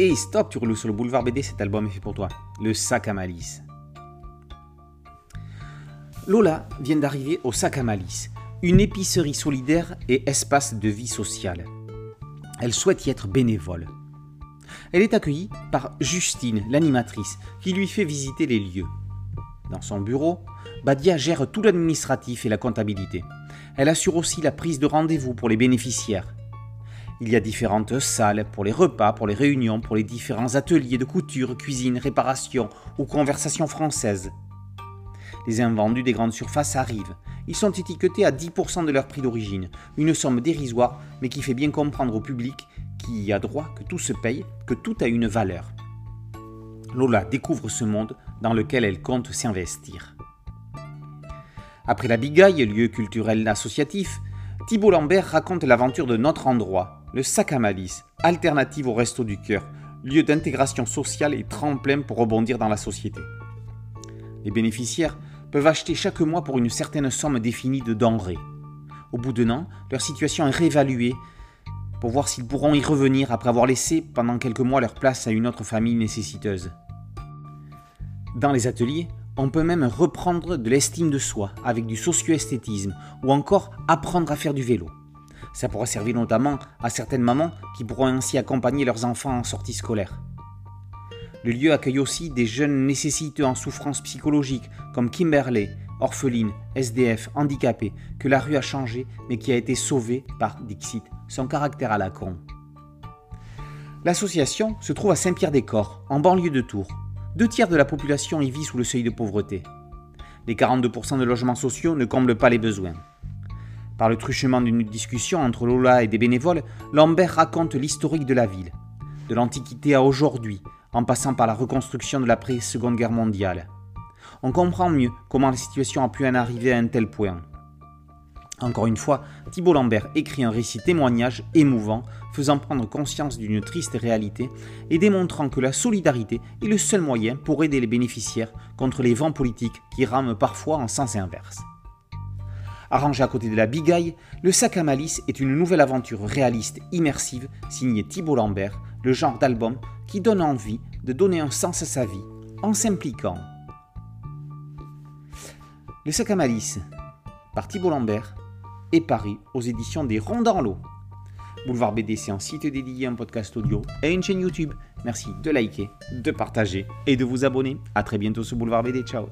Et stop, tu roules sur le boulevard BD, cet album est fait pour toi. Le sac à malice. Lola vient d'arriver au sac à malice, une épicerie solidaire et espace de vie sociale. Elle souhaite y être bénévole. Elle est accueillie par Justine, l'animatrice, qui lui fait visiter les lieux. Dans son bureau, Badia gère tout l'administratif et la comptabilité. Elle assure aussi la prise de rendez-vous pour les bénéficiaires. Il y a différentes salles pour les repas, pour les réunions, pour les différents ateliers de couture, cuisine, réparation ou conversation française. Les invendus des grandes surfaces arrivent. Ils sont étiquetés à 10% de leur prix d'origine, une somme dérisoire mais qui fait bien comprendre au public qui y a droit que tout se paye, que tout a une valeur. Lola découvre ce monde dans lequel elle compte s'investir. Après la Bigaille, lieu culturel associatif, Thibault Lambert raconte l'aventure de notre endroit, le sac à malice, alternative au resto du cœur, lieu d'intégration sociale et tremplin pour rebondir dans la société. Les bénéficiaires peuvent acheter chaque mois pour une certaine somme définie de denrées. Au bout d'un an, leur situation est réévaluée pour voir s'ils pourront y revenir après avoir laissé pendant quelques mois leur place à une autre famille nécessiteuse. Dans les ateliers, on peut même reprendre de l'estime de soi avec du socio-esthétisme ou encore apprendre à faire du vélo. Ça pourrait servir notamment à certaines mamans qui pourront ainsi accompagner leurs enfants en sortie scolaire. Le lieu accueille aussi des jeunes nécessiteux en souffrance psychologique comme Kimberley, orpheline, SDF, handicapée, que la rue a changé mais qui a été sauvée par Dixit, son caractère à la con. L'association se trouve à Saint-Pierre-des-Corps, en banlieue de Tours. Deux tiers de la population y vit sous le seuil de pauvreté. Les 42% de logements sociaux ne comblent pas les besoins. Par le truchement d'une discussion entre Lola et des bénévoles, Lambert raconte l'historique de la ville, de l'Antiquité à aujourd'hui, en passant par la reconstruction de l'après-seconde guerre mondiale. On comprend mieux comment la situation a pu en arriver à un tel point. Encore une fois, Thibault Lambert écrit un récit témoignage émouvant, faisant prendre conscience d'une triste réalité et démontrant que la solidarité est le seul moyen pour aider les bénéficiaires contre les vents politiques qui rament parfois en sens inverse. Arrangé à côté de la bigaille, le sac à malice est une nouvelle aventure réaliste immersive signée Thibault Lambert, le genre d'album qui donne envie de donner un sens à sa vie en s'impliquant. Le sac à malice par Thibault Lambert est paru aux éditions des Ronds dans l'eau. Boulevard BD, c'est un site dédié, un podcast audio et une chaîne YouTube. Merci de liker, de partager et de vous abonner. A très bientôt sur Boulevard BD. Ciao